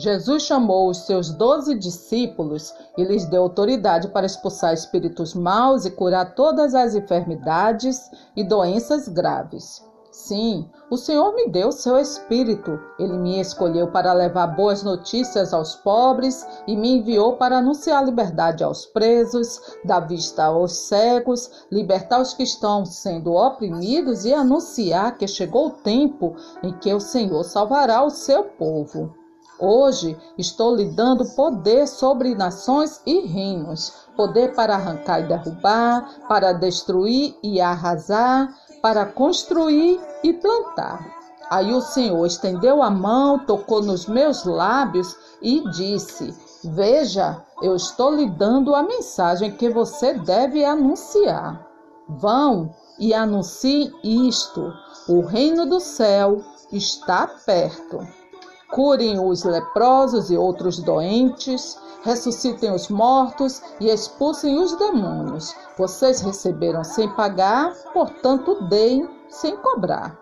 Jesus chamou os seus doze discípulos e lhes deu autoridade para expulsar espíritos maus e curar todas as enfermidades e doenças graves. Sim, o Senhor me deu seu espírito. Ele me escolheu para levar boas notícias aos pobres e me enviou para anunciar liberdade aos presos, dar vista aos cegos, libertar os que estão sendo oprimidos e anunciar que chegou o tempo em que o Senhor salvará o seu povo. Hoje estou lhe dando poder sobre nações e reinos, poder para arrancar e derrubar, para destruir e arrasar, para construir e plantar. Aí o Senhor estendeu a mão, tocou nos meus lábios e disse: Veja, eu estou lhe dando a mensagem que você deve anunciar. Vão e anuncie isto: o reino do céu está perto. Curem os leprosos e outros doentes, ressuscitem os mortos e expulsem os demônios. Vocês receberam sem pagar, portanto, deem sem cobrar.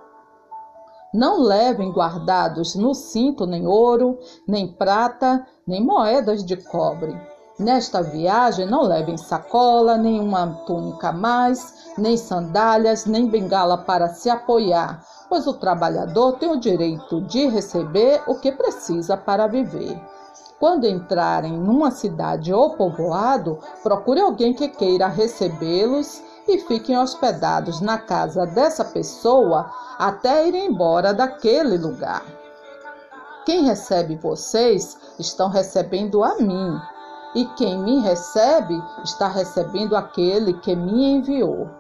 Não levem guardados no cinto nem ouro, nem prata, nem moedas de cobre. Nesta viagem não levem sacola, nem uma túnica a mais, nem sandálias, nem bengala para se apoiar, pois o trabalhador tem o direito de receber o que precisa para viver. Quando entrarem numa cidade ou povoado, procure alguém que queira recebê-los e fiquem hospedados na casa dessa pessoa até ir embora daquele lugar. Quem recebe vocês estão recebendo a mim, e quem me recebe está recebendo aquele que me enviou.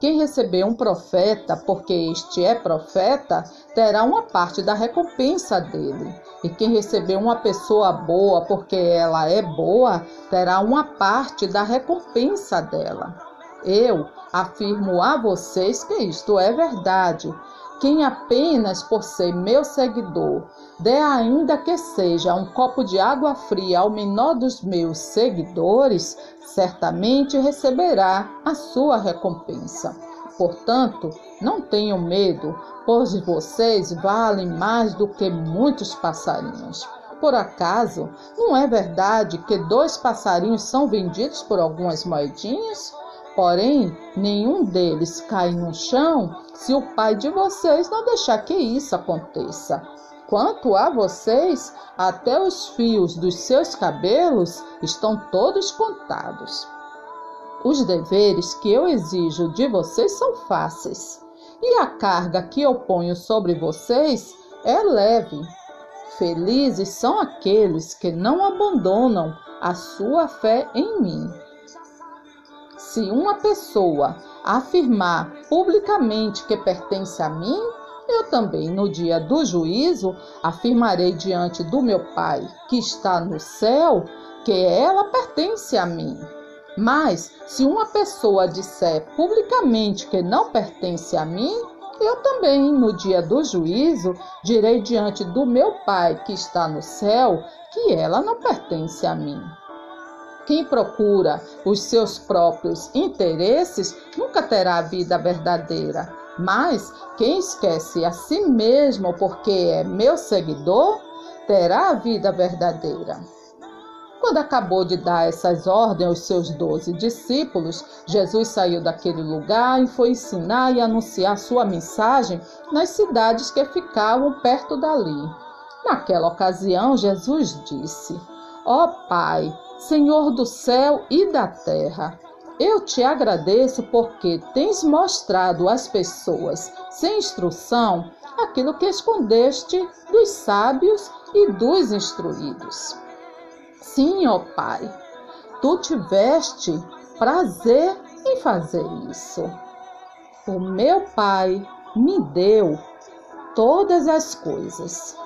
Quem receber um profeta, porque este é profeta, terá uma parte da recompensa dele. E quem receber uma pessoa boa, porque ela é boa, terá uma parte da recompensa dela. Eu afirmo a vocês que isto é verdade. Quem apenas por ser meu seguidor der ainda que seja um copo de água fria ao menor dos meus seguidores, certamente receberá a sua recompensa. Portanto, não tenham medo, pois vocês valem mais do que muitos passarinhos. Por acaso, não é verdade que dois passarinhos são vendidos por algumas moedinhas? Porém, nenhum deles cai no chão se o pai de vocês não deixar que isso aconteça. Quanto a vocês, até os fios dos seus cabelos estão todos contados. Os deveres que eu exijo de vocês são fáceis, e a carga que eu ponho sobre vocês é leve. Felizes são aqueles que não abandonam a sua fé em mim. Se uma pessoa afirmar publicamente que pertence a mim, eu também, no dia do juízo, afirmarei diante do meu Pai, que está no céu, que ela pertence a mim. Mas, se uma pessoa disser publicamente que não pertence a mim, eu também, no dia do juízo, direi diante do meu Pai que está no céu que ela não pertence a mim. Quem procura os seus próprios interesses nunca terá a vida verdadeira. Mas quem esquece a si mesmo porque é meu seguidor, terá a vida verdadeira. Quando acabou de dar essas ordens aos seus doze discípulos, Jesus saiu daquele lugar e foi ensinar e anunciar sua mensagem nas cidades que ficavam perto dali. Naquela ocasião, Jesus disse: Ó oh, Pai, Senhor do céu e da terra. Eu te agradeço porque tens mostrado às pessoas sem instrução aquilo que escondeste dos sábios e dos instruídos. Sim, ó Pai, tu tiveste prazer em fazer isso. O meu Pai me deu todas as coisas